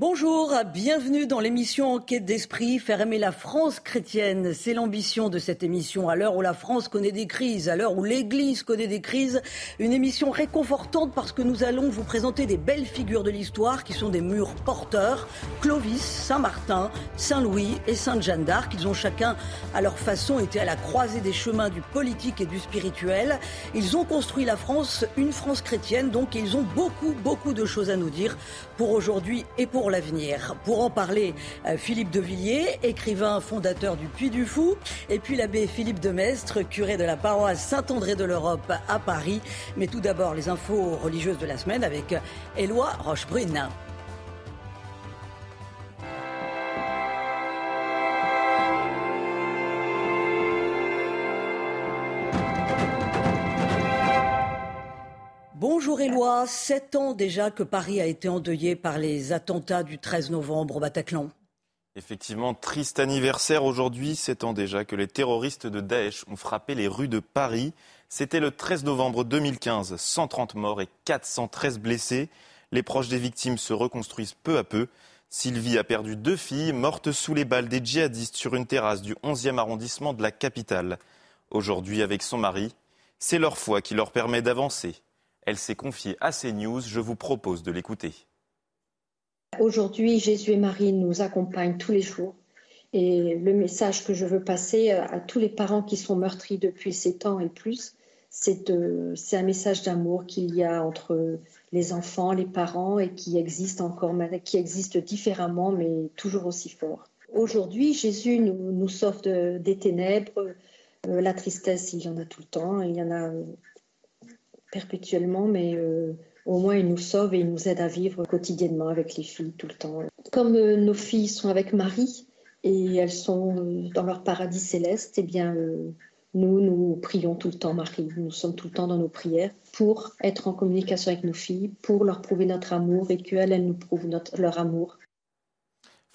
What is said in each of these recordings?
Bonjour, bienvenue dans l'émission Enquête d'esprit, faire aimer la France chrétienne. C'est l'ambition de cette émission à l'heure où la France connaît des crises, à l'heure où l'Église connaît des crises. Une émission réconfortante parce que nous allons vous présenter des belles figures de l'histoire qui sont des murs porteurs. Clovis, Saint-Martin, Saint-Louis et Sainte-Jeanne d'Arc. Ils ont chacun, à leur façon, été à la croisée des chemins du politique et du spirituel. Ils ont construit la France, une France chrétienne, donc ils ont beaucoup, beaucoup de choses à nous dire pour aujourd'hui et pour l'avenir. Pour en parler, euh, Philippe de Villiers, écrivain fondateur du Puy du Fou, et puis l'abbé Philippe de Mestre, curé de la paroisse Saint-André de l'Europe à Paris. Mais tout d'abord, les infos religieuses de la semaine avec Éloi Rochebrune. Bonjour Éloi, sept ans déjà que Paris a été endeuillé par les attentats du 13 novembre au Bataclan. Effectivement, triste anniversaire aujourd'hui, sept ans déjà que les terroristes de Daesh ont frappé les rues de Paris. C'était le 13 novembre 2015, 130 morts et 413 blessés. Les proches des victimes se reconstruisent peu à peu. Sylvie a perdu deux filles, mortes sous les balles des djihadistes sur une terrasse du 11e arrondissement de la capitale. Aujourd'hui, avec son mari, c'est leur foi qui leur permet d'avancer. Elle s'est confiée à CNews. Je vous propose de l'écouter. Aujourd'hui, Jésus et Marie nous accompagnent tous les jours. Et le message que je veux passer à tous les parents qui sont meurtris depuis sept ans et plus, c'est un message d'amour qu'il y a entre les enfants, les parents et qui existe encore, qui existe différemment, mais toujours aussi fort. Aujourd'hui, Jésus nous, sauve des ténèbres. Euh, la tristesse, il y en a tout le temps. Il y en a perpétuellement, mais euh, au moins il nous sauve et il nous aide à vivre quotidiennement avec les filles tout le temps. Comme euh, nos filles sont avec Marie et elles sont euh, dans leur paradis céleste, eh bien nous, nous prions tout le temps Marie. Nous sommes tout le temps dans nos prières pour être en communication avec nos filles, pour leur prouver notre amour et qu'elles, elles nous prouvent leur amour.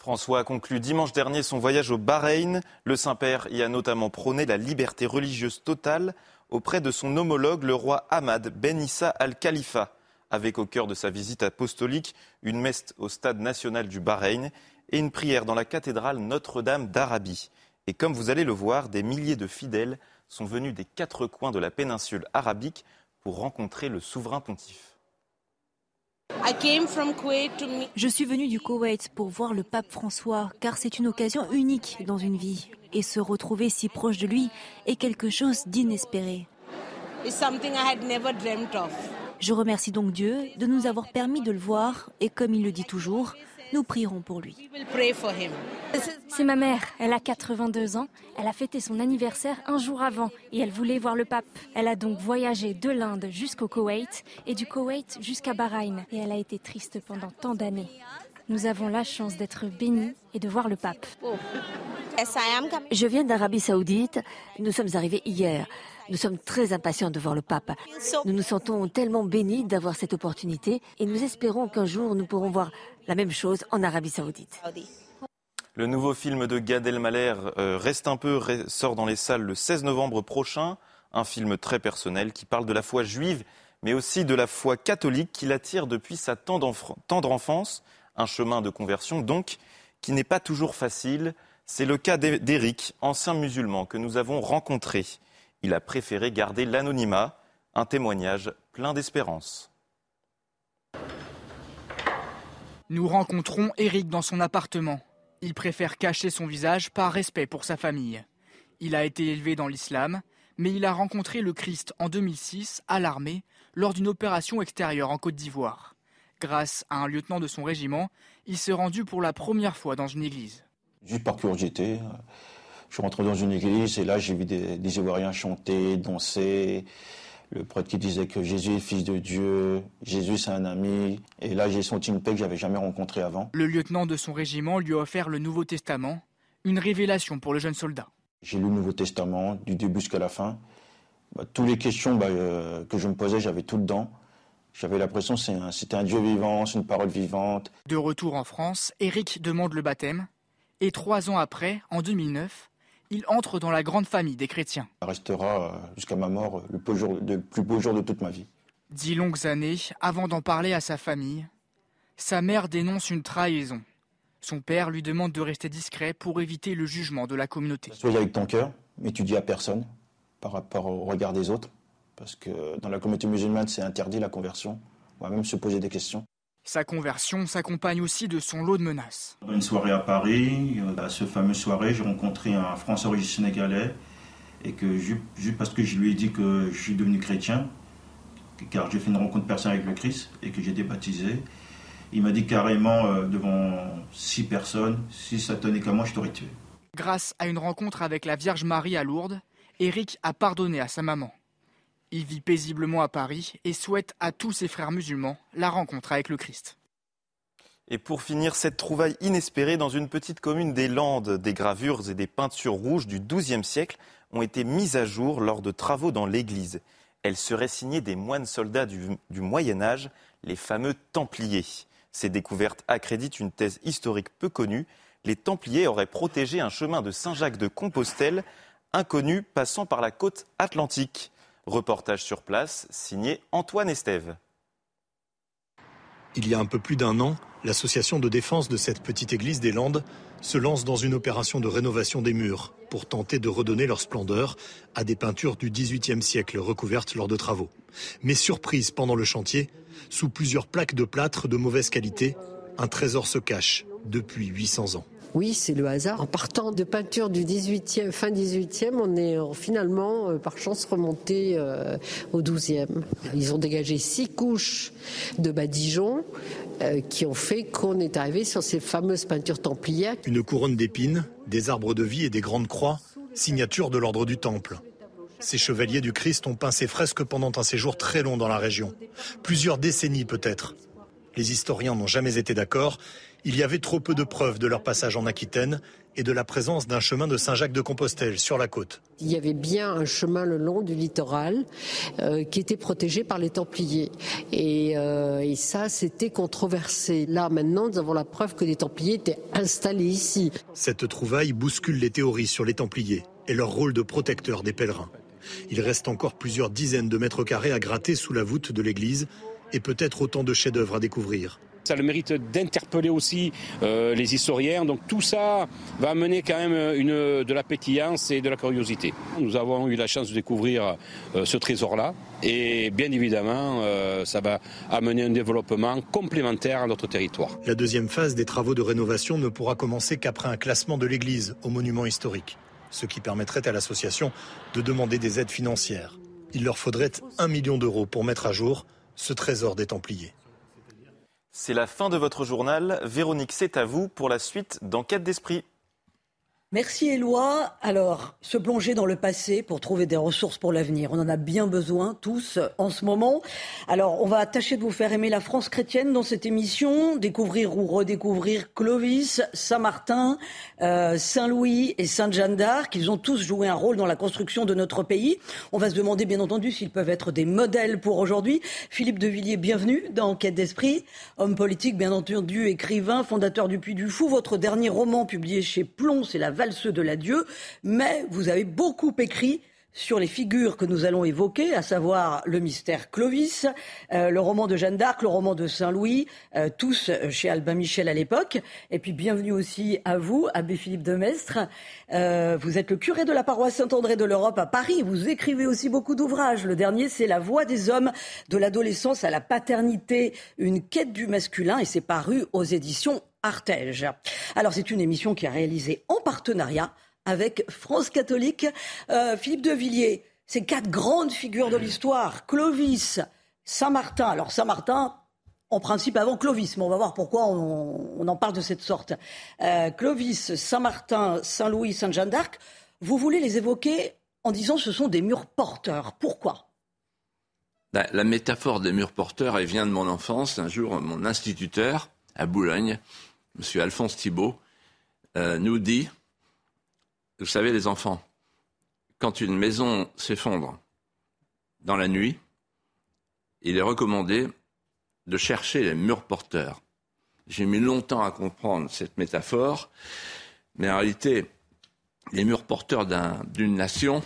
François a conclu dimanche dernier son voyage au Bahreïn. Le Saint-Père y a notamment prôné la liberté religieuse totale auprès de son homologue, le roi Ahmad Ben Issa al-Khalifa, avec au cœur de sa visite apostolique une messe au stade national du Bahreïn et une prière dans la cathédrale Notre-Dame d'Arabie. Et comme vous allez le voir, des milliers de fidèles sont venus des quatre coins de la péninsule arabique pour rencontrer le souverain pontife. Je suis venu du Koweït pour voir le pape François, car c'est une occasion unique dans une vie. Et se retrouver si proche de lui est quelque chose d'inespéré. Je remercie donc Dieu de nous avoir permis de le voir et comme il le dit toujours, nous prierons pour lui. C'est ma mère, elle a 82 ans, elle a fêté son anniversaire un jour avant et elle voulait voir le pape. Elle a donc voyagé de l'Inde jusqu'au Koweït et du Koweït jusqu'à Bahreïn et elle a été triste pendant tant d'années. Nous avons la chance d'être bénis et de voir le pape. Je viens d'Arabie saoudite, nous sommes arrivés hier. Nous sommes très impatients de voir le pape. Nous nous sentons tellement bénis d'avoir cette opportunité et nous espérons qu'un jour nous pourrons voir la même chose en Arabie saoudite. Le nouveau film de Gad Elmaleh, euh, Reste un peu, sort dans les salles le 16 novembre prochain. Un film très personnel qui parle de la foi juive, mais aussi de la foi catholique qui l'attire depuis sa tendre enfance. Un chemin de conversion, donc, qui n'est pas toujours facile. C'est le cas d'Éric, ancien musulman que nous avons rencontré. Il a préféré garder l'anonymat, un témoignage plein d'espérance. Nous rencontrons Eric dans son appartement. Il préfère cacher son visage par respect pour sa famille. Il a été élevé dans l'islam, mais il a rencontré le Christ en 2006 à l'armée lors d'une opération extérieure en Côte d'Ivoire. Grâce à un lieutenant de son régiment, il s'est rendu pour la première fois dans une église. Juste par curiosité, je suis rentré dans une église et là j'ai vu des, Ivoiriens chanter, danser. le prêtre qui disait que Jésus est fils de Dieu, Jésus c'est un ami. Et là, j'ai senti une paix que j'avais jamais rencontrée avant. Le lieutenant de son régiment lui a offert le Nouveau Testament, une révélation pour le jeune soldat. J'ai lu le Nouveau Testament du début jusqu'à la fin. Bah, toutes les questions bah, euh, que je me posais, j'avais tout dedans. J'avais l'impression que c'était un Dieu vivant, c'est une parole vivante. De retour en France, Eric demande le baptême. Et trois ans après, en 2009, il entre dans la grande famille des chrétiens. Ça restera euh, jusqu'à ma mort le plus, beau jour de toute ma vie. Dix longues années avant d'en parler à sa famille, sa mère dénonce une trahison. Son père lui demande de rester discret pour éviter le jugement de la communauté. Sois avec ton cœur, mais tu dis à personne par rapport au regard des autres, parce que dans la communauté musulmane, c'est interdit la conversion. On va même se poser des questions. Sa conversion s'accompagne aussi de son lot de menaces. Une soirée à Paris, à ce fameux soirée, j'ai rencontré un Français originaire sénégalais et que juste parce que je lui ai dit que je suis devenu chrétien, car j'ai fait une rencontre personnelle avec le Christ et que j'étais baptisé, il m'a dit carrément euh, devant six personnes, si ça tenait qu'à moi, je t'aurais tué. Grâce à une rencontre avec la Vierge Marie à Lourdes, Eric a pardonné à sa maman. Il vit paisiblement à Paris et souhaite à tous ses frères musulmans la rencontre avec le Christ. Et pour finir, cette trouvaille inespérée dans une petite commune des Landes, des gravures et des peintures rouges du XIIe siècle ont été mises à jour lors de travaux dans l'église. Elles seraient signées des moines soldats du, du Moyen Âge, les fameux Templiers. Ces découvertes accréditent une thèse historique peu connue. Les Templiers auraient protégé un chemin de Saint-Jacques de Compostelle, inconnu passant par la côte atlantique. Reportage sur place, signé Antoine Estève. Il y a un peu plus d'un an, l'association de défense de cette petite église des Landes se lance dans une opération de rénovation des murs pour tenter de redonner leur splendeur à des peintures du XVIIIe siècle recouvertes lors de travaux. Mais surprise pendant le chantier, sous plusieurs plaques de plâtre de mauvaise qualité, un trésor se cache depuis 800 ans. Oui, c'est le hasard. En partant de peinture du 18e, fin 18e, on est euh, finalement, euh, par chance, remonté euh, au 12e. Ils ont dégagé six couches de badigeons qui ont fait qu'on est arrivé sur ces fameuses peintures templières. Une couronne d'épines, des arbres de vie et des grandes croix, signature de l'ordre du Temple. Ces chevaliers du Christ ont peint ces fresques pendant un séjour très long dans la région. Plusieurs décennies peut-être. Les historiens n'ont jamais été d'accord il y avait trop peu de preuves de leur passage en Aquitaine et de la présence d'un chemin de Saint-Jacques de Compostelle sur la côte. Il y avait bien un chemin le long du littoral euh, qui était protégé par les Templiers. Euh, et, ça, c'était controversé. Là, maintenant, nous avons la preuve que les Templiers étaient installés ici. Cette trouvaille bouscule les théories sur les Templiers et leur rôle de protecteur des pèlerins. Il reste encore plusieurs dizaines de mètres carrés à gratter sous la voûte de l'église et peut-être autant de chefs-d'œuvre à découvrir. Ça a le mérite d'interpeller aussi euh, les historiens. Donc tout ça va amener quand même de la pétillance et de la curiosité. Nous avons eu la chance de découvrir euh, ce trésor-là. Et bien évidemment, euh, ça va amener un développement complémentaire à notre territoire. La deuxième phase des travaux de rénovation ne pourra commencer qu'après un classement de l'église au monument historique, ce qui permettrait à l'association de demander des aides financières. Il leur faudrait un million d'euros pour mettre à jour ce trésor des Templiers. C'est la fin de votre journal. Véronique, c'est à vous pour la suite d'Enquête d'esprit. Merci Éloi. Alors, se plonger dans le passé pour trouver des ressources pour l'avenir. On en a bien besoin tous en ce moment. Alors, on va tâcher de vous faire aimer la France chrétienne dans cette émission, découvrir ou redécouvrir Clovis, Saint-Martin, euh, Saint-Louis et Sainte-Jeanne d'Arc. Ils ont tous joué un rôle dans la construction de notre pays. On va se demander bien entendu s'ils peuvent être des modèles pour aujourd'hui. Philippe de Villiers, bienvenue dans Quête d'Esprit. Homme politique, bien entendu, écrivain, fondateur du Puy du Fou. Votre dernier roman publié chez Plomb, c'est La ceux de l'adieu, mais vous avez beaucoup écrit sur les figures que nous allons évoquer, à savoir le mystère Clovis, euh, le roman de Jeanne d'Arc, le roman de Saint-Louis, euh, tous chez Albin Michel à l'époque. Et puis bienvenue aussi à vous, Abbé Philippe de Mestre. Euh, vous êtes le curé de la paroisse Saint-André de l'Europe à Paris. Vous écrivez aussi beaucoup d'ouvrages. Le dernier, c'est La voix des hommes, de l'adolescence à la paternité, une quête du masculin, et c'est paru aux éditions Artege. Alors c'est une émission qui est réalisée en partenariat avec France Catholique. Euh, Philippe de Villiers, ces quatre grandes figures de l'histoire, Clovis, Saint-Martin. Alors Saint-Martin, en principe avant Clovis, mais on va voir pourquoi on, en parle de cette sorte. Euh, Clovis, Saint-Martin, Saint-Louis, Sainte-Jeanne d'Arc, vous voulez les évoquer en disant ce sont des murs porteurs. Pourquoi? La, métaphore des murs porteurs, elle vient de mon enfance. Un jour, mon instituteur à Boulogne, M. Alphonse Thibault, euh, nous dit, vous savez les enfants, quand une maison s'effondre dans la nuit, il est recommandé de chercher les murs porteurs. J'ai mis longtemps à comprendre cette métaphore, mais en réalité, les murs porteurs d'une nation,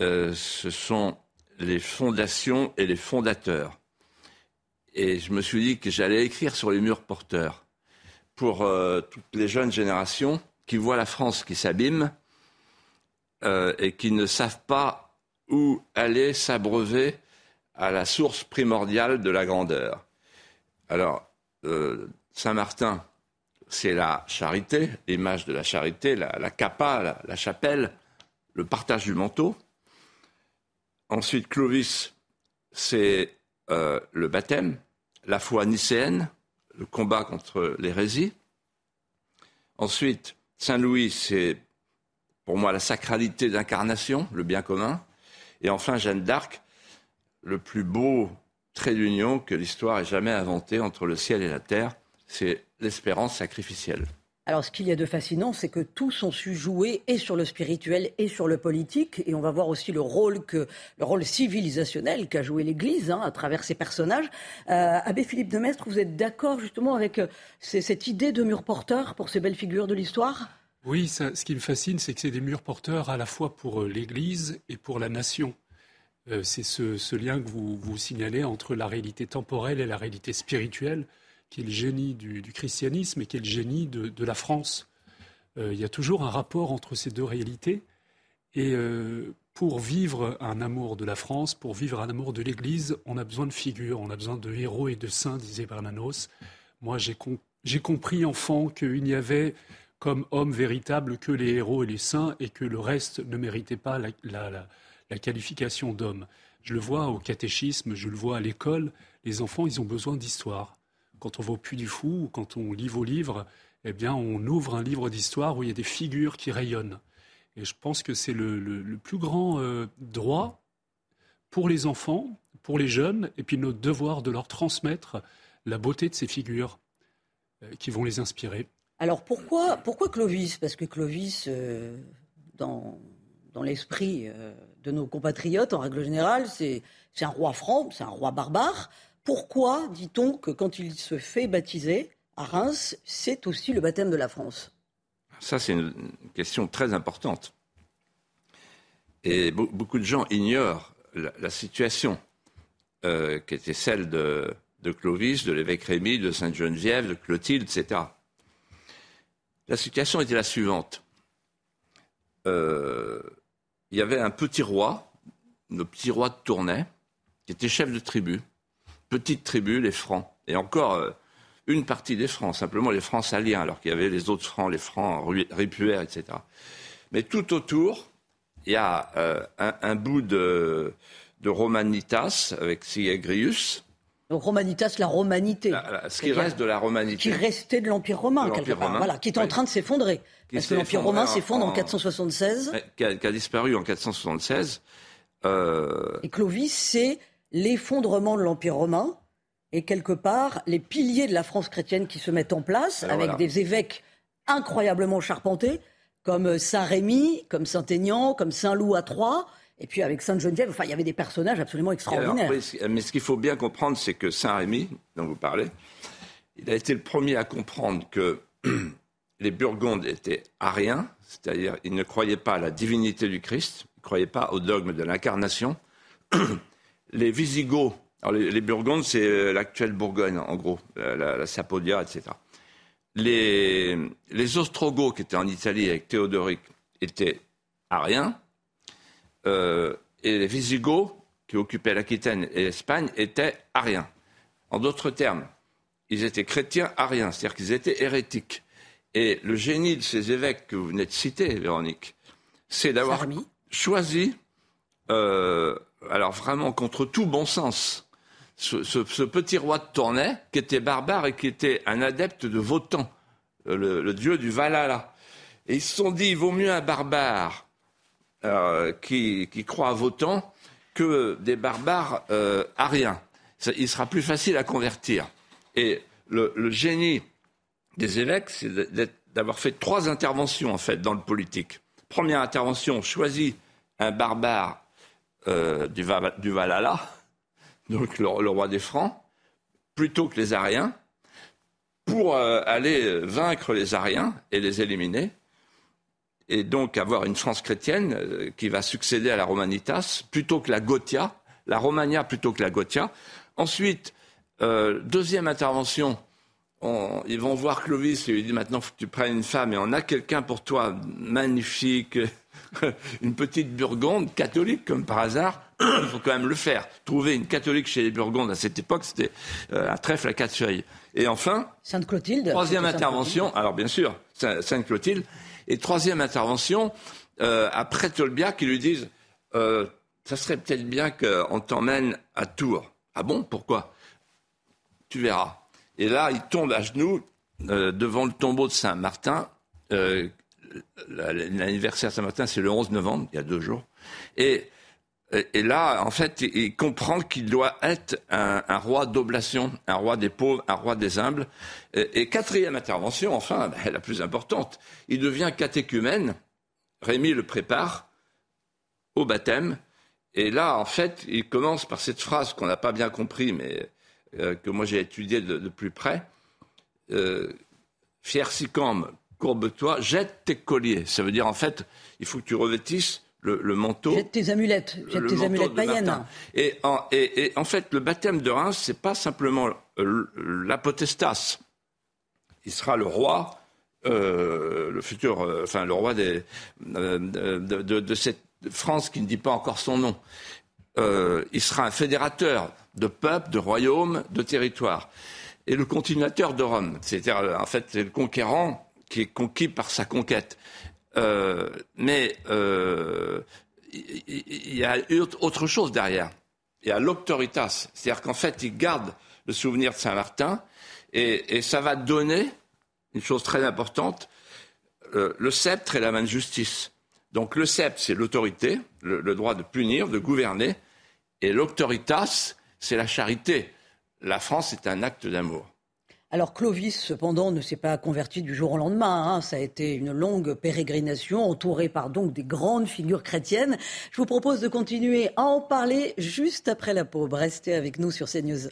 euh, ce sont les fondations et les fondateurs. Et je me suis dit que j'allais écrire sur les murs porteurs pour euh, toutes les jeunes générations qui voient la France qui s'abîme euh, et qui ne savent pas où aller s'abreuver à la source primordiale de la grandeur. Alors, euh, Saint-Martin, c'est la charité, l'image de la charité, la, la capa, la, chapelle, le partage du manteau. Ensuite, Clovis, c'est le baptême, la foi nicéenne, le combat contre l'hérésie. Ensuite, Saint-Louis, c'est pour moi la sacralité d'incarnation, le bien commun. Et enfin, Jeanne d'Arc, le plus beau trait d'union que l'histoire ait jamais inventé entre le ciel et la terre, c'est l'espérance sacrificielle. Alors, ce qu'il y a de fascinant, c'est que tous ont su jouer et sur le spirituel et sur le politique. Et on va voir aussi le rôle, que, le rôle civilisationnel qu'a joué l'Église hein, à travers ses personnages. Euh, Abbé Philippe de Mestre, vous êtes d'accord justement avec euh, cette idée de mur porteur pour ces belles figures de l'histoire? Oui, ce qui me fascine, c'est que c'est des murs porteurs à la fois pour euh, l'Église et pour la nation. C'est ce, lien que vous signalez entre la réalité temporelle et la réalité spirituelle, qui est le génie du, christianisme et qui est le génie de, la France. Euh, il y a toujours un rapport entre ces deux réalités. Et euh, pour vivre un amour de la France, pour vivre un amour de l'Église, on a besoin de figures, on a besoin de héros et de saints, disait Bernanos. Moi, j'ai compris enfant qu'il n'y avait comme homme véritable que les héros et les saints et que le reste ne méritait pas la la qualification d'homme. Je le vois au catéchisme, je le vois à l'école. Les enfants, ils ont besoin d'histoire. Quand on va au Puy du Fou ou quand on lit vos livres, eh bien, on ouvre un livre d'histoire où il y a des figures qui rayonnent. Et je pense que c'est le, plus grand euh, droit pour les enfants, pour les jeunes, et puis notre devoir de leur transmettre la beauté de ces figures euh, qui vont les inspirer. Alors pourquoi, pourquoi Clovis? Parce que Clovis, euh, dans l'esprit de nos compatriotes, en règle générale, c'est un roi franc, c'est un roi barbare. Pourquoi dit-on que quand il se fait baptiser à Reims, c'est aussi le baptême de la France? Ça, c'est une question très importante. Et beaucoup de gens ignorent la, situation euh, qui était celle de, Clovis, de l'évêque Rémy, de Sainte-Geneviève, de Clotilde, etc. La situation était la suivante. Euh, il y avait un petit roi, le petit roi de Tournai, qui était chef de tribu. Petite tribu, les Francs. Et encore euh, une partie des Francs, simplement les Francs saliens, alors qu'il y avait les autres Francs, les Francs ripuaires, etc. Mais tout autour, il y a euh, un, bout de, Romanitas avec Siegrius. Donc Romanitas, la romanité. ce qui reste de la romanité. Qui restait de l'Empire romain, quelque part. Voilà, qui est en train de s'effondrer. Parce que l'Empire romain s'effondre en, 476. Qui a, disparu en 476. Euh, et Clovis, c'est l'effondrement de l'Empire romain et quelque part les piliers de la France chrétienne qui se mettent en place avec des évêques incroyablement charpentés comme Saint-Rémy, comme Saint-Aignan, comme Saint-Loup à Troyes. Et puis avec Sainte-Geneviève, enfin, il y avait des personnages absolument extraordinaires. mais ce qu'il faut bien comprendre, c'est que Saint-Rémy, dont vous parlez, il a été le premier à comprendre que les Burgondes étaient ariens, c'est-à-dire ils ne croyaient pas à la divinité du Christ, ils ne croyaient pas au dogme de l'incarnation. les Visigoths, alors les, Burgondes, c'est euh, l'actuelle Bourgogne, en gros, la, Sapodia, etc. Les, les, Ostrogoths, qui étaient en Italie avec Théodoric, étaient ariens. Euh, et les Visigoths, qui occupaient l'Aquitaine et l'Espagne, étaient ariens. En d'autres termes, ils étaient chrétiens ariens, c'est-à-dire qu'ils étaient hérétiques. Et le génie de ces évêques que vous venez de citer, Véronique, c'est d'avoir choisi, euh, alors vraiment contre tout bon sens, ce, petit roi de Tournai, qui était barbare et qui était un adepte de Votan, le, dieu du Valhalla. Et ils se sont dit, il vaut mieux un barbare euh, qui, croit à Votan que des barbares euh, ariens. Il sera plus facile à convertir. Et le, génie des évêques, c'est d'avoir fait trois interventions en fait dans le politique. Première intervention, choisit un barbare euh, du, Valhalla, donc le, roi des Francs, plutôt que les Ariens, pour euh, aller vaincre les Ariens et les éliminer et donc avoir une France chrétienne euh, qui va succéder à la Romanitas plutôt que la Gothia, la Romagna plutôt que la Gothia. Ensuite, deuxième intervention, ils vont voir Clovis et lui dit maintenant faut que tu prennes une femme et on a quelqu'un pour toi magnifique, une petite Burgonde catholique comme par hasard. Il faut quand même le faire. Trouver une catholique chez les Burgondes à cette époque, c'était euh, un trèfle à quatre feuilles. Et enfin, Sainte Clotilde. Troisième intervention. Alors bien sûr, Sainte Clotilde. Et troisième intervention, euh, après Tolbiac, ils lui disent euh, Ça serait peut-être bien qu'on t'emmène à Tours. Ah bon? Pourquoi? Tu verras. Et là, il tombe à genoux euh, devant le tombeau de Saint-Martin. L'anniversaire de Saint-Martin, c'est le 11 novembre, il y a deux jours. Et là, en fait, il comprend qu'il doit être un, roi d'oblation, un roi des pauvres, un roi des humbles. Et, quatrième intervention, enfin, la plus importante, il devient catéchumène. Rémi le prépare au baptême. Et là, en fait, il commence par cette phrase qu'on n'a pas bien compris, mais euh, que moi j'ai étudiée de, plus près. Euh, Fier courbe-toi, jette tes colliers. Ça veut dire, en fait, il faut que tu revêtisses le, manteau. Jette tes amulettes, jette tes amulettes païennes. Et en, et, en, fait, le baptême de Reims, c'est pas simplement euh, l'apotestas. Il sera le roi, euh, le futur, euh, enfin le roi des, de, cette France qui ne dit pas encore son nom. Il sera un fédérateur de peuples, de royaumes, de territoires. Et le continuateur de Rome. C'est-à-dire, en fait, le conquérant qui est conquis par sa conquête. Euh, mais euh, il y, a autre chose derrière. Il y a l'auctoritas, c'est-à-dire qu'en fait, il garde le souvenir de Saint-Martin et, ça va donner une chose très importante euh, le sceptre et la main de justice. Donc le sceptre, c'est l'autorité, le, droit de punir, de gouverner, et l'auctoritas, c'est la charité. La France est un acte d'amour. Alors Clovis, cependant, ne s'est pas converti du jour au lendemain. Hein. Ça a été une longue pérégrination entourée par donc des grandes figures chrétiennes. Je vous propose de continuer à en parler juste après la pause. Restez avec nous sur CNews.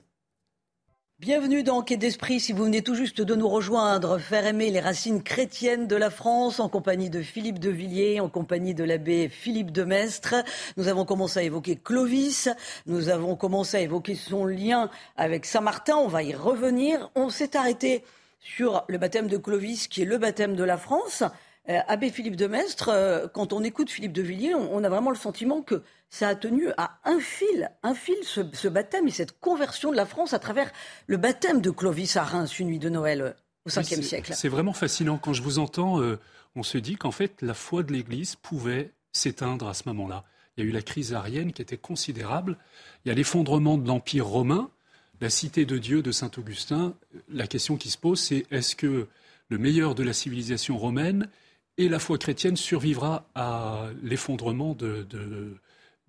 Bienvenue dans Quai d'Esprit. Si vous venez tout juste de nous rejoindre, faire aimer les racines chrétiennes de la France en compagnie de Philippe de Villiers, en compagnie de l'abbé Philippe de Mestre. Nous avons commencé à évoquer Clovis. Nous avons commencé à évoquer son lien avec Saint-Martin. On va y revenir. On s'est arrêté sur le baptême de Clovis, qui est le baptême de la France. Euh, Abbé Philippe de Mestre, euh, quand on écoute Philippe de Villiers, on, a vraiment le sentiment que ça a tenu à un fil, un fil ce, baptême et cette conversion de la France à travers le baptême de Clovis à Reims, une nuit de Noël euh, au 5e siècle. C'est vraiment fascinant. Quand je vous entends, on se dit qu'en fait, la foi de l'Église pouvait s'éteindre à ce moment-là. Il y a eu la crise arienne qui était considérable. Il y a l'effondrement de l'Empire romain, la cité de Dieu de Saint-Augustin. La question qui se pose, c'est est-ce que le meilleur de la civilisation romaine et la foi chrétienne survivra à l'effondrement de,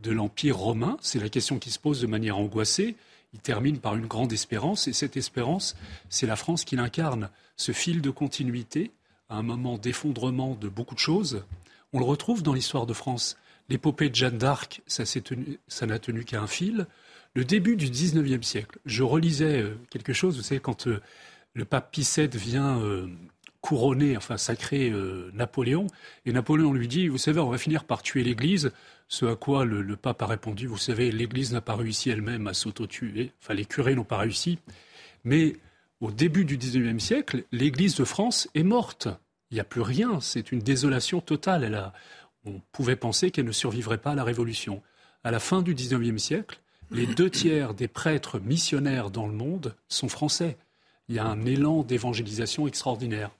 l'Empire romain C'est la question qui se pose de manière angoissée. Il termine par une grande espérance, et cette espérance, c'est la France qui l'incarne. Ce fil de continuité, à un moment d'effondrement de beaucoup de choses, on le retrouve dans l'histoire de France. L'épopée de Jeanne d'Arc, ça, n'a tenu qu'à un fil. Le début du XIXe siècle, je relisais euh, quelque chose, vous savez, quand euh, le pape Pie VII vient couronner, enfin sacrer euh, Napoléon. Et Napoléon lui dit, vous savez, on va finir par tuer l'Église. Ce à quoi le, pape a répondu, vous savez, l'Église n'a pas réussi elle-même à s'auto-tuer. Enfin, les curés n'ont pas réussi. Mais au début du XIXe siècle, l'Église de France est morte. Il n'y a plus rien. C'est une désolation totale. Elle a, on pouvait penser qu'elle ne survivrait pas à la Révolution. À la fin du XIXe siècle, les deux tiers des prêtres missionnaires dans le monde sont français. Il y a un élan d'évangélisation extraordinaire.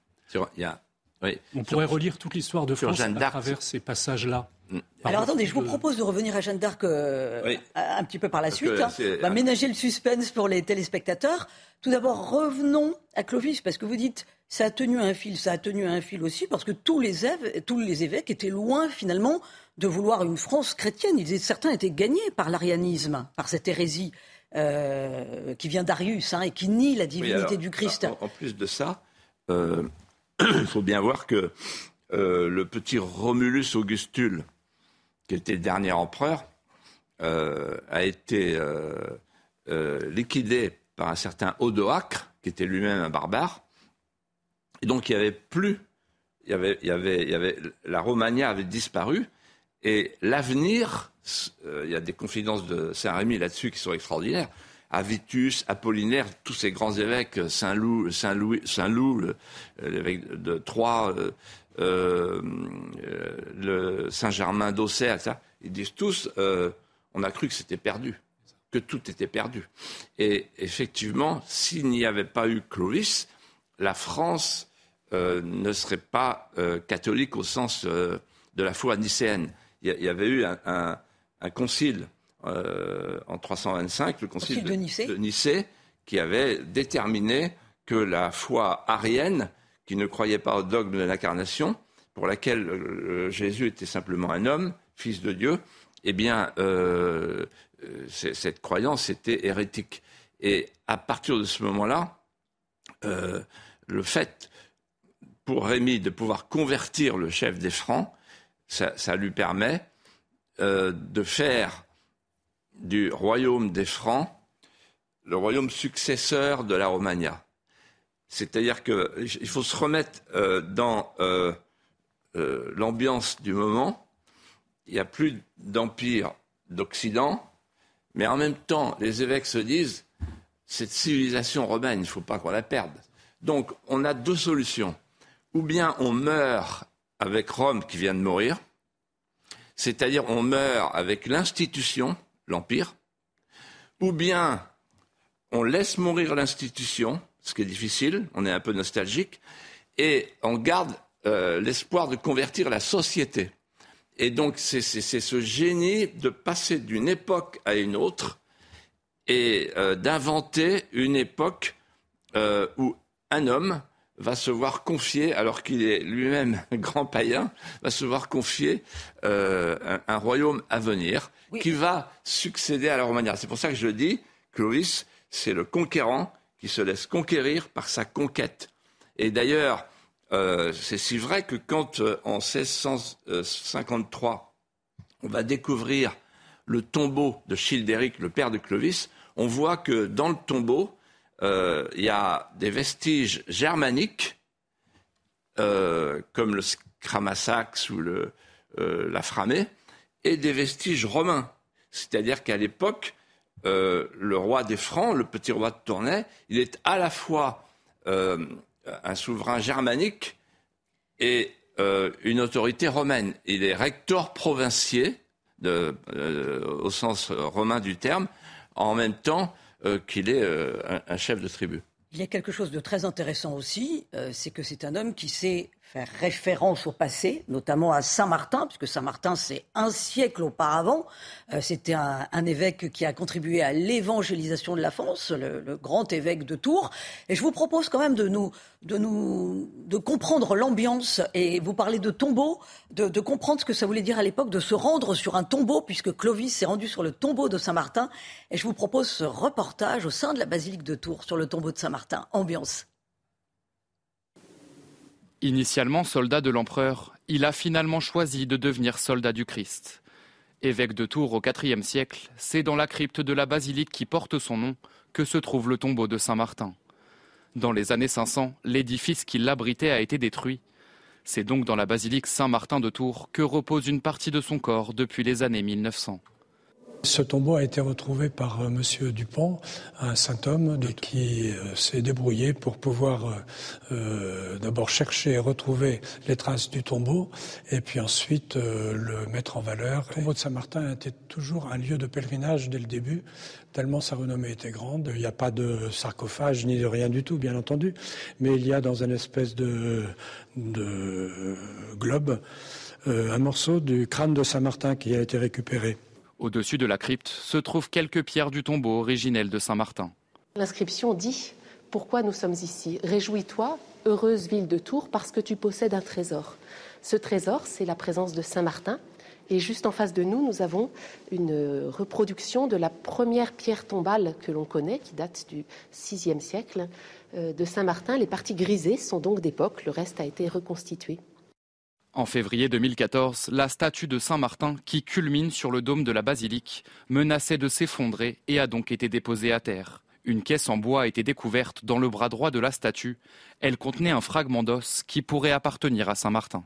On pourrait relire toute l'histoire de France à travers ces passages-là. Mm. Alors attendez, je vous propose de revenir à Jeanne d'Arc euh, un petit peu par la suite. Hein. On va ménager le suspense pour les téléspectateurs. Tout d'abord, revenons à Clovis, parce que vous dites ça a tenu un fil, ça a tenu un fil aussi, parce que tous les, évêques, tous les évêques étaient loin finalement de vouloir une France chrétienne. Ils, certains étaient gagnés par l'arianisme, par cette hérésie euh, qui vient d'Arius hein, et qui nie la divinité du Christ. En, plus de ça, euh, il faut bien voir que euh, le petit Romulus Augustule, qui était le dernier empereur, a été liquidé par un certain Odoacre, qui était lui-même un barbare. Et donc il n'y avait plus, il y avait, il y avait, il y avait, la Romagna avait disparu, et l'avenir, euh, il y a des confidences de Saint-Rémy là-dessus qui sont extraordinaires. Avitus, Apollinaire, tous ces grands évêques, Saint-Loup, Saint-Louis, Saint-Loup, l'évêque de Troyes, euh, euh, le Saint-Germain d'Auxerre, ils disent tous, on a cru que c'était perdu, que tout était perdu. Et effectivement, s'il n'y avait pas eu Clovis, la France ne serait pas catholique au sens de la foi nicéenne il y, avait eu un, concile euh, en 325, le concile, de, Nicée. qui avait déterminé que la foi arienne, qui ne croyait pas au dogme de l'incarnation, pour laquelle euh, Jésus était simplement un homme, fils de Dieu, eh bien, euh, cette croyance était hérétique. Et à partir de ce moment-là, le fait pour Rémy de pouvoir convertir le chef des Francs ça, lui permet euh, de faire du royaume des Francs le royaume successeur de la Romagna. C'est-à-dire qu'il faut se remettre euh, dans euh, l'ambiance du moment. Il n'y a plus d'empire d'Occident, mais en même temps, les évêques se disent cette civilisation romaine, il ne faut pas qu'on la perde. Donc, on a deux solutions. Ou bien on meurt avec Rome qui vient de mourir, c'est-à-dire on meurt avec l'institution, l'Empire, ou bien on laisse mourir l'institution, ce qui est difficile, on est un peu nostalgique, et on garde euh, l'espoir de convertir la société. Et donc c'est ce génie de passer d'une époque à une autre et euh, d'inventer une époque euh, où un homme va se voir confier, alors qu'il est lui-même grand païen, va se voir confier un, royaume à venir qui va succéder à la Romagna. C'est pour ça que je dis, Clovis, c'est le conquérant qui se laisse conquérir par sa conquête. Et d'ailleurs, euh, c'est si vrai que quand euh, en 1653, on va découvrir le tombeau de Childéric, le père de Clovis, on voit que dans le tombeau, euh, il y a des vestiges germaniques, euh, comme le Scramasax ou le, euh, la Framée, et des vestiges romains. C'est-à-dire qu'à l'époque, le roi des Francs, le petit roi de Tournai, il est à la fois un souverain germanique et une autorité romaine. Il est rector provincier, au sens romain du terme, en même temps euh, qu'il est euh, un, chef de tribu. Il y a quelque chose de très intéressant aussi, euh, c'est que c'est un homme qui sait faire référence au passé, notamment à Saint-Martin, puisque Saint-Martin, c'est un siècle auparavant. Euh, c'était un, évêque qui a contribué à l'évangélisation de la France, le, grand évêque de Tours. Et je vous propose quand même de nous, de nous, de comprendre l'ambiance. Et vous parlez de tombeau, de, de comprendre ce que ça voulait dire à l'époque de se rendre sur un tombeau, puisque Clovis s'est rendu sur le tombeau de Saint-Martin. Et je vous propose ce reportage au sein de la basilique de Tours sur le tombeau de Saint-Martin. Ambiance. Initialement soldat de l'empereur, il a finalement choisi de devenir soldat du Christ. Évêque de Tours au IVe siècle, c'est dans la crypte de la basilique qui porte son nom que se trouve le tombeau de Saint-Martin. Dans les années 500, l'édifice qui l'abritait a été détruit. C'est donc dans la basilique Saint-Martin de Tours que repose une partie de son corps depuis les années 1900. Ce tombeau a été retrouvé par M. Euh, Monsieur Dupont, un saint homme qui euh, s'est débrouillé pour pouvoir euh, d'abord chercher et retrouver les traces du tombeau et puis ensuite le mettre en valeur. Le tombeau de Saint-Martin était toujours un lieu de pèlerinage dès le début, tellement sa renommée était grande. Il n'y a pas de sarcophage ni de rien du tout, bien entendu, mais il y a dans une espèce de, de globe un morceau du crâne de Saint-Martin qui a été récupéré. Au-dessus de la crypte se trouvent quelques pierres du tombeau originel de Saint-Martin. L'inscription dit Pourquoi nous sommes ici Réjouis-toi, heureuse ville de Tours, parce que tu possèdes un trésor. Ce trésor, c'est la présence de Saint-Martin, Et juste en face de nous, nous avons une reproduction de la première pierre tombale que l'on connaît, qui date du VIe siècle euh, de Saint-Martin. Les parties grisées sont donc d'époque, le reste a été reconstitué. En février 2014, la statue de Saint-Martin, qui culmine sur le dôme de la basilique, menaçait de s'effondrer et a donc été déposée à terre. Une caisse en bois a été découverte dans le bras droit de la statue. Elle contenait un fragment d'os qui pourrait appartenir à Saint-Martin.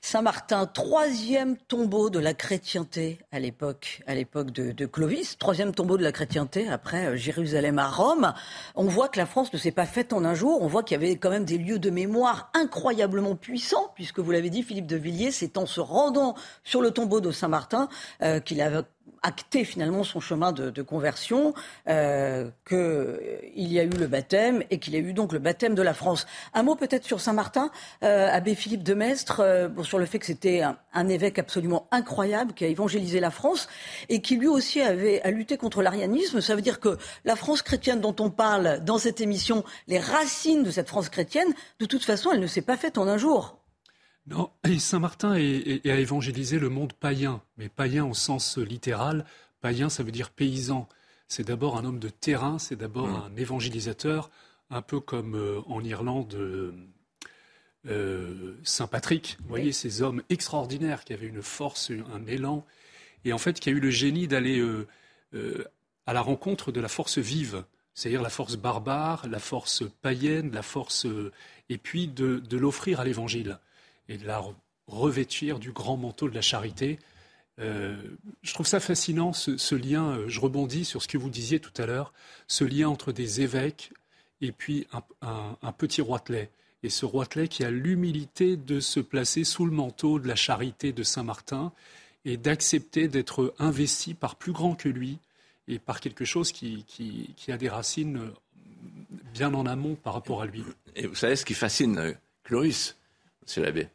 Saint-Martin, troisième tombeau de la chrétienté à l'époque, à l'époque de, Clovis, troisième tombeau de la chrétienté après euh, Jérusalem à Rome. On voit que la France ne s'est pas faite en un jour. On voit qu'il y avait quand même des lieux de mémoire incroyablement puissants, puisque vous l'avez dit, Philippe de Villiers, c'est en se rendant sur le tombeau de Saint-Martin euh, qu'il a acté finalement son chemin de, conversion, euh, qu'il y a eu le baptême et qu'il y a eu donc le baptême de la France. Un mot peut-être sur Saint-Martin, euh, abbé Philippe de Mestre, euh, sur le fait que c'était un, évêque absolument incroyable qui a évangélisé la France et qui lui aussi avait à lutter contre l'arianisme. Ça veut dire que la France chrétienne dont on parle dans cette émission, les racines de cette France chrétienne, de toute façon, elle ne s'est pas faite en un jour. Non, Saint-Martin a évangélisé le monde païen, mais païen au sens littéral. Païen, ça veut dire paysan. C'est d'abord un homme de terrain, c'est d'abord mmh. un évangélisateur, un peu comme euh, en Irlande euh, euh, Saint Patrick. Vous voyez, ces hommes extraordinaires qui avaient une force, un élan, et en fait qui a eu le génie d'aller à la rencontre de la force vive, c'est-à-dire la force barbare, la force païenne, la force, et puis de l'offrir à l'Évangile et de la revêtir du grand manteau de la charité. Euh, je trouve ça fascinant, ce, lien, euh, je rebondis sur ce que vous disiez tout à l'heure, ce lien entre des évêques et puis un, petit roitelet. Et ce roitelet qui a l'humilité de se placer sous le manteau de la charité de Saint-Martin et d'accepter d'être investi par plus grand que lui et par quelque chose qui, a des racines bien en amont par rapport à lui. Et vous savez ce qui fascine euh, Cloris, c'est l'abbé?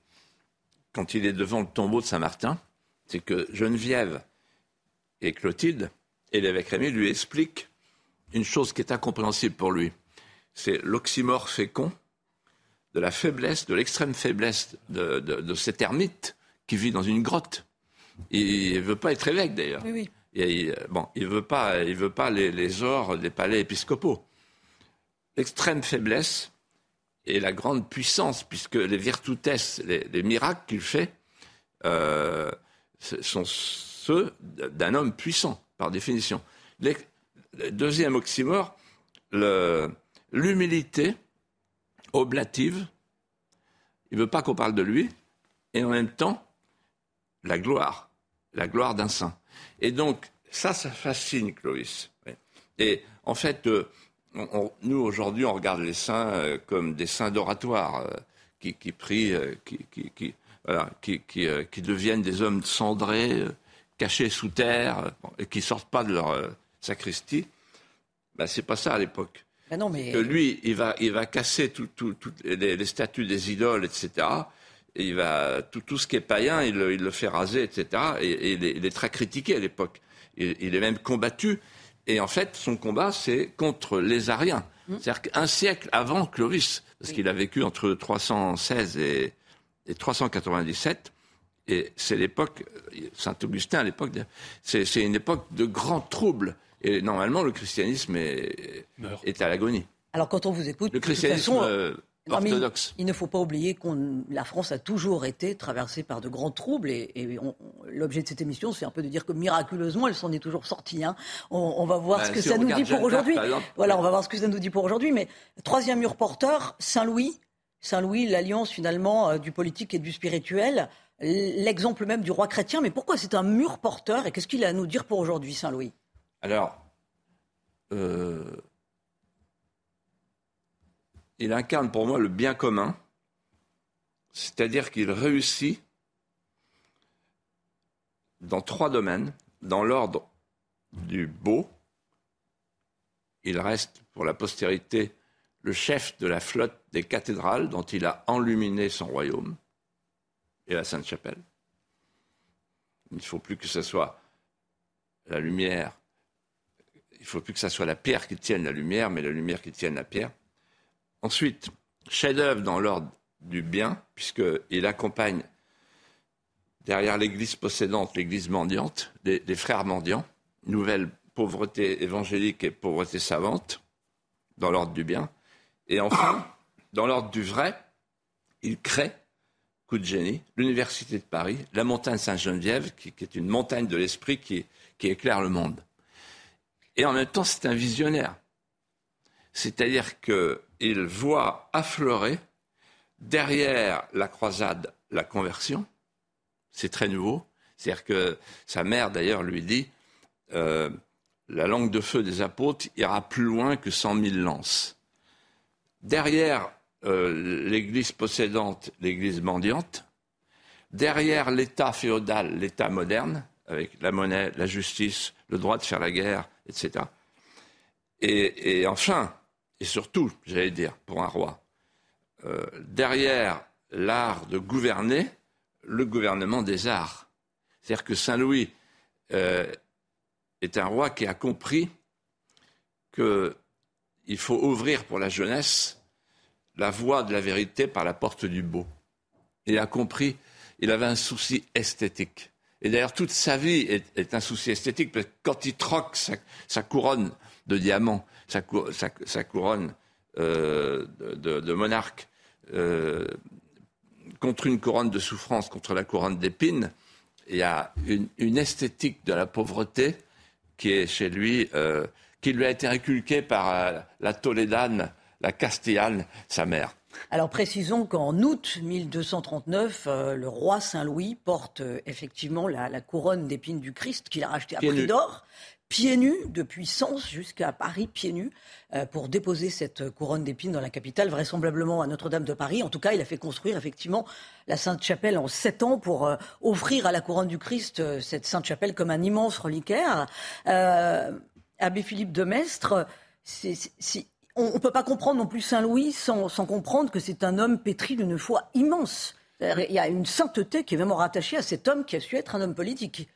Quand il est devant le tombeau de Saint-Martin, c'est que Geneviève et Clotilde et l'évêque Rémy lui expliquent une chose qui est incompréhensible pour lui. C'est l'oxymore fécond de la faiblesse, de l'extrême faiblesse de, cet ermite qui vit dans une grotte. Il ne veut pas être évêque d'ailleurs. Oui, il, bon, il ne veut pas, il veut pas les, les ors des palais épiscopaux. L'extrême faiblesse et la grande puissance, puisque les virtutes, les, miracles qu'il fait, euh, sont ceux d'un homme puissant, par définition. le deuxième oxymore, l'humilité oblative, il ne veut pas qu'on parle de lui, et en même temps, la gloire, la gloire d'un saint. Et donc, ça, ça fascine Clovis. Et en fait, euh, nous, aujourd'hui, on regarde les saints euh, comme des saints d'oratoire, euh, qui, prient, euh, qui, deviennent des hommes cendrés, cachés sous terre, et qui sortent pas de leur sacristie. Ben, c'est pas ça à l'époque. Ben mais... Que lui, il va, il va casser toutes les, statues des idoles, etc. Et il va, tout, ce qui est païen, il, le fait raser, etc. Et, il, est, très critiqué à l'époque. il, est même combattu. Et en fait, son combat, c'est contre les Ariens. Mmh. C'est-à-dire qu'un siècle avant Clovis, parce qu'il a vécu entre 316 et, 397, et c'est l'époque, Saint-Augustin à l'époque, c'est une époque de grands troubles. Et normalement, le christianisme est, est à l'agonie. Alors quand on vous écoute, le christianisme, euh, il, ne faut pas oublier que la France a toujours été traversée par de grands troubles et, l'objet de cette émission, c'est un peu de dire que miraculeusement, elle s'en est toujours sortie. Hein. On, va voir bah, ce que ça nous dit pour aujourd'hui. Voilà, on va voir ce que ça nous dit pour aujourd'hui. Mais troisième mur porteur, Saint-Louis. Saint-Louis, l'alliance finalement euh, du politique et du spirituel. L'exemple même du roi chrétien. Mais pourquoi c'est un mur porteur et qu'est-ce qu'il a à nous dire pour aujourd'hui, Saint-Louis? Alors, euh, il incarne pour moi le bien commun, c'est-à-dire qu'il réussit dans trois domaines. Dans l'ordre du beau, il reste pour la postérité le chef de la flotte des cathédrales dont il a enluminé son royaume et la Sainte-Chapelle. Il ne faut plus que ce soit la lumière, il ne faut plus que ce soit la pierre qui tienne la lumière, mais la lumière qui tienne la pierre. Ensuite, chef-d'œuvre dans l'ordre du bien, puisqu'il accompagne derrière l'église possédante, l'église mendiante, les, frères mendiants, nouvelle pauvreté évangélique et pauvreté savante, dans l'ordre du bien. Et enfin, dans l'ordre du vrai, il crée, coup de génie, l'Université de Paris, la montagne Sainte-Geneviève, qui, est une montagne de l'esprit qui, éclaire le monde. Et en même temps, c'est un visionnaire. C'est-à-dire qu'il voit affleurer derrière la croisade la conversion. C'est très nouveau. C'est-à-dire que sa mère, d'ailleurs, lui dit euh, la langue de feu des apôtres ira plus loin que cent mille lances. Derrière euh, l'Église possédante, l'Église mendiante, derrière l'État féodal, l'État moderne, avec la monnaie, la justice, le droit de faire la guerre, etc. Et, enfin, et surtout, j'allais dire, pour un roi, euh, derrière l'art de gouverner, le gouvernement des arts. C'est-à-dire que Saint Louis euh, est un roi qui a compris qu'il faut ouvrir pour la jeunesse la voie de la vérité par la porte du beau. Il a compris, il avait un souci esthétique. Et d'ailleurs, toute sa vie est, un souci esthétique, parce que quand il troque sa, couronne de diamants, sa, couronne euh, de, monarque, euh, contre une couronne de souffrance, contre la couronne d'épines, il y a une, esthétique de la pauvreté qui est chez lui, euh, qui lui a été inculquée par la Tolédane, la Castillane, sa mère. Alors précisons qu'en août 1239, euh, le roi Saint-Louis porte euh, effectivement la, couronne d'épines du Christ qu'il a racheté à prix d'or, pieds nus, depuis Sens jusqu'à Paris, pieds nus, euh, pour déposer cette couronne d'épines dans la capitale, vraisemblablement à Notre-Dame de Paris. En tout cas, il a fait construire effectivement la Sainte-Chapelle en sept ans pour offrir à la couronne du Christ cette Sainte-Chapelle comme un immense reliquaire. Abbé Philippe de Mestre, on ne peut pas comprendre non plus Saint-Louis sans, comprendre que c'est un homme pétri d'une foi immense. Il y a une sainteté qui est vraiment rattachée à cet homme qui a su être un homme politique.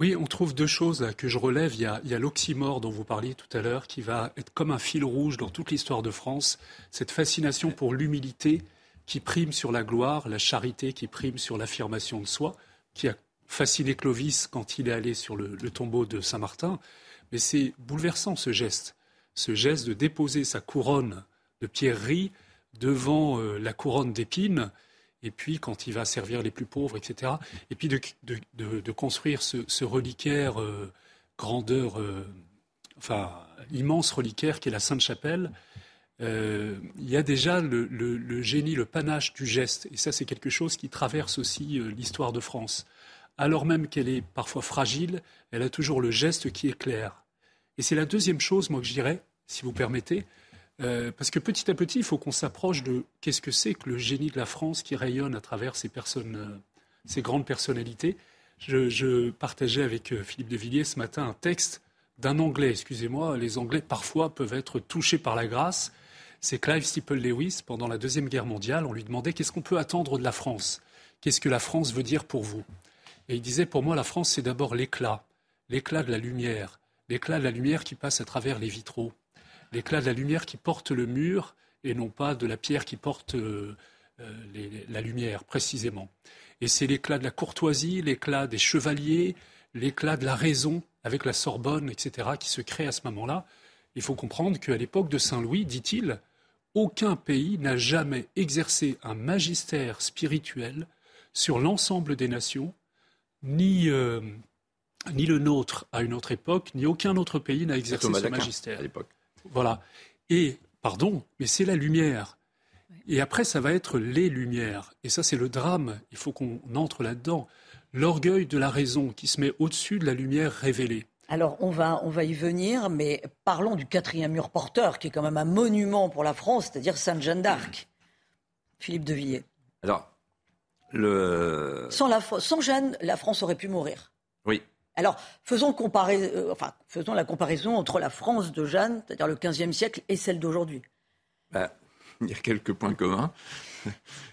Oui, on trouve deux choses que je relève. Il y a, a l'oxymore dont vous parliez tout à l'heure, qui va être comme un fil rouge dans toute l'histoire de France, cette fascination pour l'humilité qui prime sur la gloire, la charité qui prime sur l'affirmation de soi, qui a fasciné Clovis quand il est allé sur le tombeau de Saint-Martin. Mais c'est bouleversant ce geste ce geste de déposer sa couronne de pierrerie devant euh, la couronne d'épines, et puis quand il va servir les plus pauvres, etc. Et puis de, construire ce, reliquaire euh, grandeur, euh, enfin immense reliquaire qui est la Sainte-Chapelle. il y a déjà le, le, génie, le panache du geste, et ça c'est quelque chose qui traverse aussi l'histoire de France. Alors même qu'elle est parfois fragile, elle a toujours le geste qui est clair. Et c'est la deuxième chose, moi, que je dirais, si vous permettez, euh, parce que petit à petit, il faut qu'on s'approche de qu'est-ce que c'est que le génie de la France qui rayonne à travers ces personnes, euh, grandes personnalités. Je, partageais avec euh, Philippe de Villiers ce matin un texte d'un Anglais. Excusez-moi, les Anglais parfois peuvent être touchés par la grâce. C'est Clive Steeple Lewis pendant la deuxième guerre mondiale. On lui demandait qu'est-ce qu'on peut attendre de la France? Qu'est-ce que la France veut dire pour vous? Et il disait pour moi la France c'est d'abord l'éclat, l'éclat de la lumière, l'éclat de la lumière qui passe à travers les vitraux l'éclat de la lumière qui porte le mur et non pas de la pierre qui porte euh, euh, la lumière, précisément. Et c'est l'éclat de la courtoisie, l'éclat des chevaliers, l'éclat de la raison avec la Sorbonne, etc., qui se crée à ce moment-là. Il faut comprendre qu'à l'époque de Saint-Louis, dit-il, aucun pays n'a jamais exercé un magistère spirituel sur l'ensemble des nations, ni, euh, ni le nôtre à une autre époque, ni aucun autre pays n'a exercé ce magistère. À l'époque. Voilà. Et, pardon, mais c'est la lumière. Et après, ça va être les lumières. Et ça, c'est le drame. Il faut qu'on entre là-dedans. L'orgueil de la raison qui se met au-dessus de la lumière révélée. Alors, on va, on va y venir, mais parlons du quatrième mur porteur, qui est quand même un monument pour la France, c'est-à-dire Sainte-Jeanne d'Arc. Philippe de Villiers. Alors, le... Sans, la, sans Jeanne, la France aurait pu mourir. Oui. Alors, faisons, euh, faisons, la comparaison entre la France de Jeanne, c'est-à-dire le XVe siècle, et celle d'aujourd'hui. Ben, il y a quelques points communs.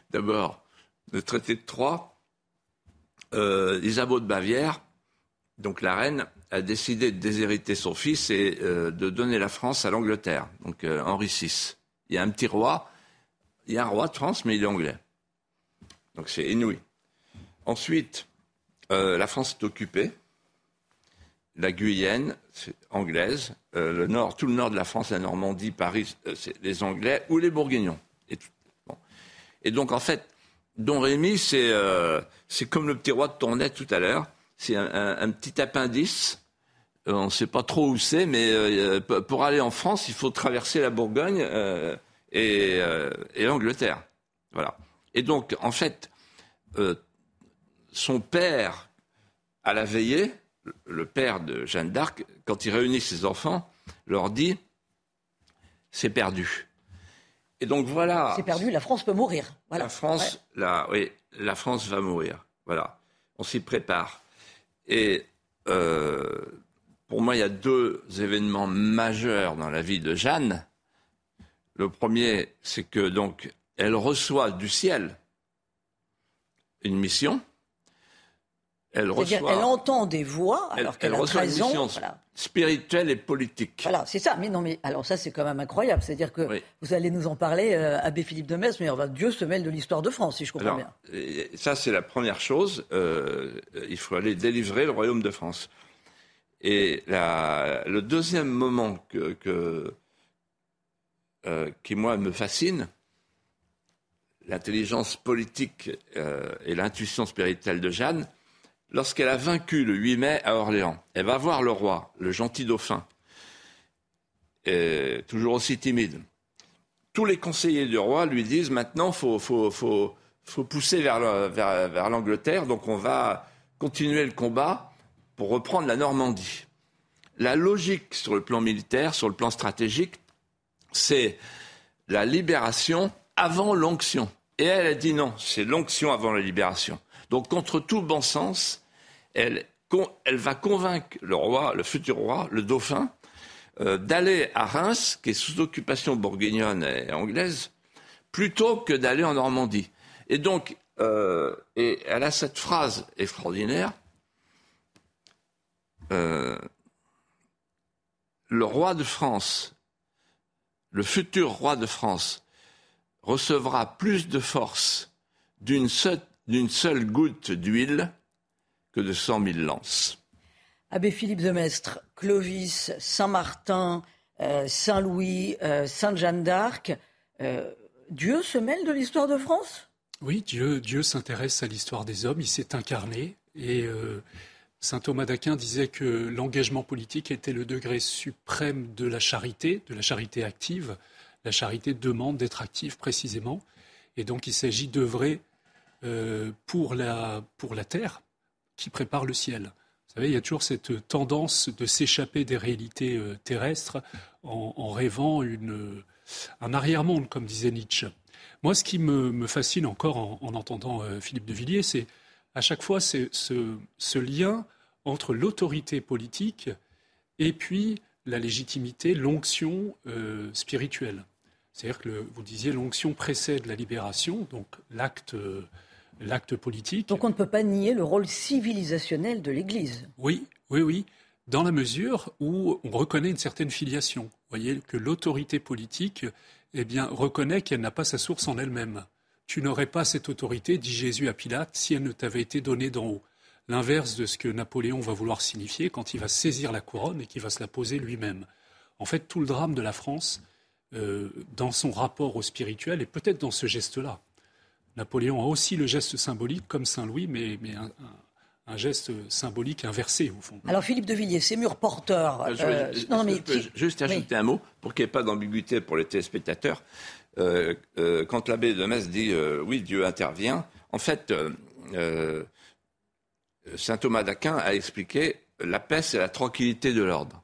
D'abord, le traité de Troyes, euh, Isabeau de Bavière, donc la reine, a décidé de déshériter son fils et euh, de donner la France à l'Angleterre, donc Henri VI. Il y a un petit roi, il y a un roi de France, mais il est anglais. Donc c'est inouï. Ensuite, la France est occupée. La Guyenne, anglaise. le nord, tout le nord de la France, la Normandie, Paris, c'est les Anglais ou les Bourguignons. Et, donc, en fait, Don Rémy, c'est comme le petit roi de Tournai tout à l'heure. C'est un, petit appendice. on ne sait pas trop où c'est, mais pour aller en France, il faut traverser la Bourgogne et, et l'Angleterre. Voilà. Et donc, en fait, euh, son père, à la veillée, le père de Jeanne d'Arc, quand il réunit ses enfants, leur dit c'est perdu. Et donc voilà. C'est perdu, la France peut mourir. La France, oui, la France va mourir. Voilà. On s'y prépare. Et euh, pour moi, il y a deux événements majeurs dans la vie de Jeanne. Le premier, c'est que donc elle reçoit du ciel une mission. Elle reçoit. Elle entend des voix alors qu'elle a reçoit 13 une mission spirituelle et politique. Voilà, c'est ça. Mais non, mais alors ça, c'est quand même incroyable. C'est-à-dire que vous allez nous en parler, euh, Abbé Philippe de Metz, mais va Dieu se mêle de l'histoire de France, si je comprends bien. Ça, c'est la première chose. Euh, il faut aller délivrer le royaume de France. Et le deuxième moment que, euh, qui, moi, me fascine, l'intelligence politique euh, et l'intuition spirituelle de Jeanne, lorsqu'elle a vaincu le 8 mai à Orléans, elle va voir le roi, le gentil dauphin, toujours aussi timide. Tous les conseillers du roi lui disent maintenant faut faut, pousser vers l'Angleterre, donc on va continuer le combat pour reprendre la Normandie. La logique sur le plan militaire, sur le plan stratégique, c'est la libération avant l'onction. Et elle a dit non, c'est l'onction avant la libération. Donc, contre tout bon sens, elle, va convaincre le roi, le futur roi, le dauphin, euh, d'aller à Reims, qui est sous occupation bourguignonne et anglaise, plutôt que d'aller en Normandie. Et donc, euh, elle a cette phrase extraordinaire. Euh, le roi de France, le futur roi de France, recevra plus de force d'une seule, goutte d'huile que de cent mille lances. Abbé Philippe de Mestre, Clovis, Saint-Martin, euh, Saint-Louis, euh, Sainte-Jeanne d'Arc, euh, Dieu se mêle de l'histoire de France? Oui, Dieu, Dieu s'intéresse à l'histoire des hommes, il s'est incarné et Saint Thomas d'Aquin disait que l'engagement politique était le degré suprême de la charité, de la charité active. La charité demande d'être active précisément. Et donc il s'agit d'œuvrer euh, pour, la, pour la terre qui prépare le ciel. Vous savez, il y a toujours cette tendance de s'échapper des réalités euh, terrestres en, rêvant une, un arrière-monde, comme disait Nietzsche. Moi, ce qui me, fascine encore en, entendant euh, Philippe de Villiers, c'est à chaque fois ce, ce lien entre l'autorité politique et puis la légitimité, l'onction spirituelle. C'est-à-dire que vous disiez l'onction précède la libération, donc l'acte l'acte politique. Donc on ne peut pas nier le rôle civilisationnel de l'Église. Oui, oui, oui, dans la mesure où on reconnaît une certaine filiation. Vous voyez que l'autorité politique, eh bien, reconnaît qu'elle n'a pas sa source en elle-même. Tu n'aurais pas cette autorité, dit Jésus à Pilate, si elle ne t'avait été donnée d'en haut. L'inverse de ce que Napoléon va vouloir signifier quand il va saisir la couronne et qu'il va se la poser lui-même. En fait, tout le drame de la France, euh, dans son rapport au spirituel et peut-être dans ce geste-là. Napoléon a aussi le geste symbolique comme Saint-Louis, mais, un, geste symbolique inversé au fond. Alors Philippe de Villiers, ces murs porteurs. Euh, euh, non, mais... juste ajouter un mot pour qu'il n'y ait pas d'ambiguïté pour les téléspectateurs. quand l'abbé de Metz dit oui, Dieu intervient, en fait, saint Thomas d'Aquin a expliqué la paix, c'est la tranquillité de l'ordre.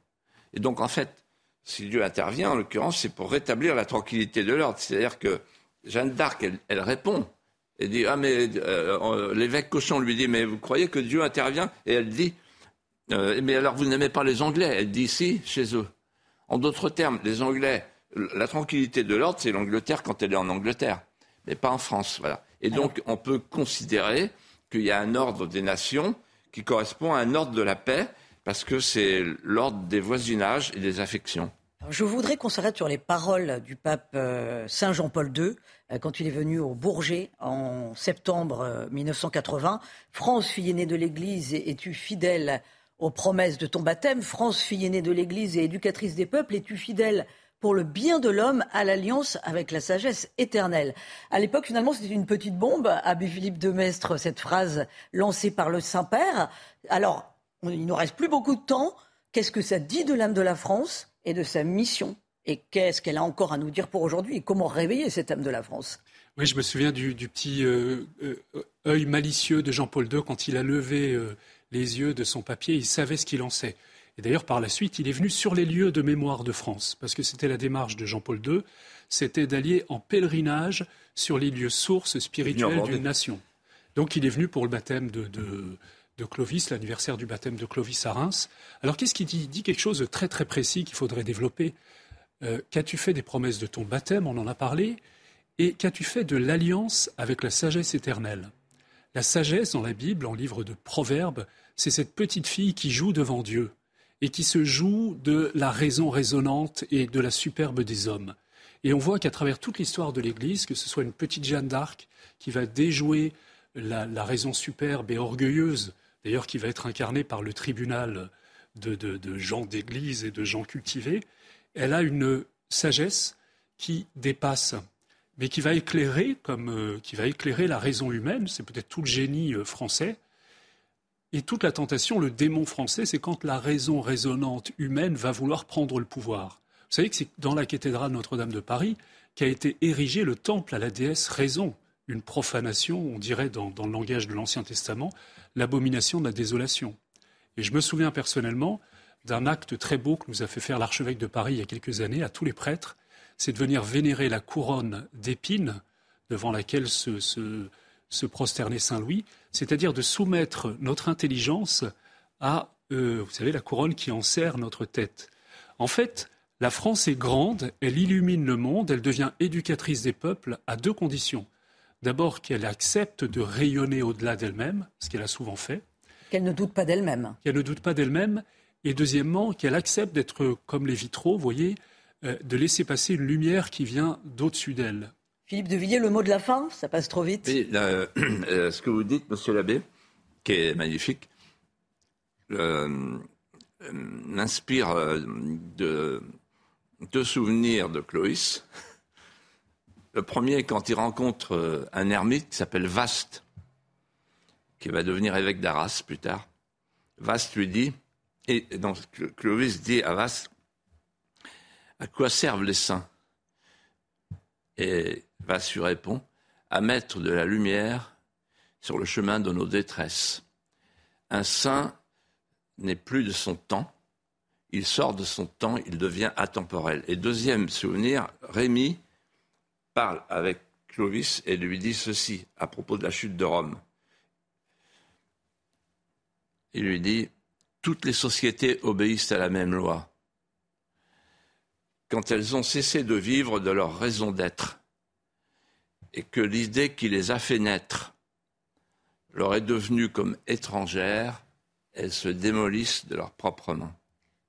Et donc, en fait, si Dieu intervient, en l'occurrence, c'est pour rétablir la tranquillité de l'ordre. C'est-à-dire que Jeanne d'Arc, elle, répond. Elle dit Ah, mais euh, l'évêque Cochon lui dit Mais vous croyez que Dieu intervient? Et elle dit euh, Mais alors vous n'aimez pas les Anglais? Elle dit Si, chez eux. En d'autres termes, les Anglais, la tranquillité de l'ordre, c'est l'Angleterre quand elle est en Angleterre, mais pas en France. Voilà. Et donc, on peut considérer qu'il y a un ordre des nations qui correspond à un ordre de la paix parce que c'est l'ordre des voisinages et des affections. Je voudrais qu'on s'arrête sur les paroles du pape euh, Saint Jean-Paul II euh, quand il est venu au Bourget en septembre 1980. Euh, France, fille aînée de l'Église, es-tu fidèle aux promesses de ton baptême? France, fille aînée de l'Église et éducatrice des peuples, es-tu fidèle pour le bien de l'homme à l'alliance avec la sagesse éternelle? À l'époque, finalement, c'était une petite bombe, Abbé Philippe de Mestre, cette phrase lancée par le Saint-Père. Alors, il nous reste plus beaucoup de temps. Qu'est-ce que ça dit de l'âme de la France? Et de sa mission et qu'est-ce qu'elle a encore à nous dire pour aujourd'hui et comment réveiller cette âme de la France? Oui, je me souviens du, petit euh, euh, œil malicieux de Jean-Paul II quand il a levé euh, les yeux de son papier, il savait ce qu'il en sait. Et d'ailleurs, par la suite, il est venu sur les lieux de mémoire de France, parce que c'était la démarche de Jean-Paul II, c'était d'aller en pèlerinage sur les lieux sources spirituelles d'une nation. Donc il est venu pour le baptême de, de Clovis, l'anniversaire du baptême de Clovis à Reims. Alors qu'est-ce qu'il dit quelque chose de très très précis qu'il faudrait développer? Euh, qu'as-tu fait des promesses de ton baptême? On en a parlé. Et qu'as-tu fait de l'alliance avec la sagesse éternelle? La sagesse dans la Bible, en livre de Proverbes, c'est cette petite fille qui joue devant Dieu et qui se joue de la raison résonante et de la superbe des hommes. Et on voit qu'à travers toute l'histoire de l'Église, que ce soit une petite Jeanne d'Arc qui va déjouer la, raison superbe et orgueilleuse d'ailleurs qui va être incarnée par le tribunal de, gens d'église et de gens cultivés, elle a une sagesse qui dépasse, mais qui va éclairer, comme, euh, qui va éclairer la raison humaine, c'est peut-être tout le génie euh, français, et toute la tentation, le démon français, c'est quand la raison raisonnante humaine va vouloir prendre le pouvoir. Vous savez que c'est dans la cathédrale Notre-Dame de Paris qu'a été érigé le temple à la déesse raison, une profanation, on dirait dans le langage de l'Ancien Testament, l'abomination de la désolation. Et je me souviens personnellement d'un acte très beau que nous a fait faire l'archevêque de Paris il y a quelques années à tous les prêtres, c'est de venir vénérer la couronne d'épines devant laquelle se, prosternait Saint Louis, c'est-à-dire de soumettre notre intelligence à, euh, vous savez, la couronne qui enserre notre tête. En fait, la France est grande, elle illumine le monde, elle devient éducatrice des peuples à deux conditions. D'abord qu'elle accepte de rayonner au-delà d'elle-même, ce qu'elle a souvent fait. Qu'elle ne doute pas d'elle-même. Qu'elle ne doute pas d'elle-même. Et deuxièmement, qu'elle accepte d'être comme les vitraux, vous voyez, euh, de laisser passer une lumière qui vient d'au-dessus d'elle. Philippe de Villiers, le mot de la fin, ça passe trop vite. Oui, euh, ce que vous dites, monsieur l'abbé, qui est magnifique, euh, m'inspire de deux souvenirs de Cloïs. Le premier, quand il rencontre euh, un ermite qui s'appelle Vaste, qui va devenir évêque d'Arras plus tard. Vaste lui dit, et donc Clovis dit à Vaste, à quoi servent les saints? Et Vaste lui répond, à mettre de la lumière sur le chemin de nos détresses. Un saint n'est plus de son temps, il sort de son temps, il devient atemporel. Et deuxième souvenir, Rémi, parle avec Clovis et lui dit ceci à propos de la chute de Rome. Il lui dit Toutes les sociétés obéissent à la même loi. Quand elles ont cessé de vivre de leur raison d'être, et que l'idée qui les a fait naître leur est devenue comme étrangère, elles se démolissent de leurs propres mains.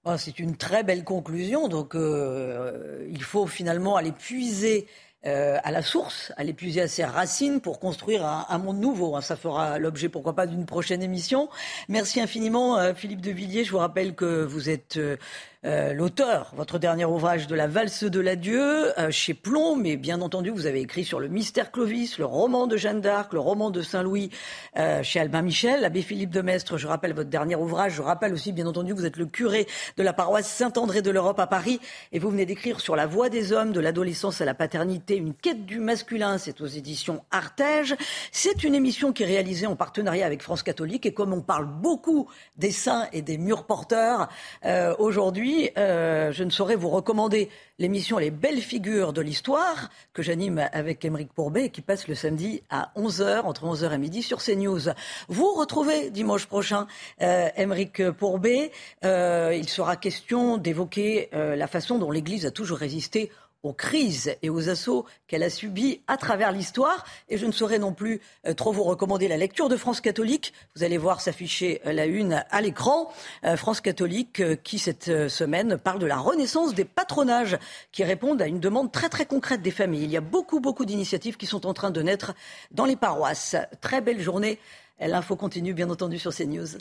Oh, c'est une très belle conclusion. Donc, euh, il faut finalement aller puiser euh, à la source, à l'épuiser à ses racines pour construire un, monde nouveau. Hein. Ça fera l'objet, pourquoi pas, d'une prochaine émission. Merci infiniment, euh, Philippe de Villiers. Je vous rappelle que vous êtes euh, euh, l'auteur, votre dernier ouvrage de la valse de l'adieu, euh, chez Plomb, mais bien entendu, vous avez écrit sur le mystère Clovis, le roman de Jeanne d'Arc, le roman de Saint-Louis euh, chez Albin Michel, l'abbé Philippe de Mestre, je rappelle votre dernier ouvrage, je rappelle aussi, bien entendu, vous êtes le curé de la paroisse Saint-André de l'Europe à Paris, et vous venez d'écrire sur la voie des hommes, de l'adolescence à la paternité, une quête du masculin, c'est aux éditions Artege. C'est une émission qui est réalisée en partenariat avec France Catholique, et comme on parle beaucoup des saints et des murs porteurs aujourd'hui, euh, je ne saurais vous recommander l'émission Les belles figures de l'histoire que j'anime avec Émeric Pourbet et qui passe le samedi à 11h, entre 11h et midi sur CNews. Vous retrouvez dimanche prochain euh, Émeric Pourbet. Euh, il sera question d'évoquer la façon dont l'Église a toujours résisté aux crises et aux assauts qu'elle a subis à travers l'histoire. Et je ne saurais non plus euh, trop vous recommander la lecture de France catholique. Vous allez voir s'afficher euh, la une à l'écran. Euh, France catholique qui, cette semaine, parle de la renaissance des patronages qui répondent à une demande très très concrète des familles. Il y a beaucoup beaucoup d'initiatives qui sont en train de naître dans les paroisses. Très belle journée. L'info continue, bien entendu, sur CNews.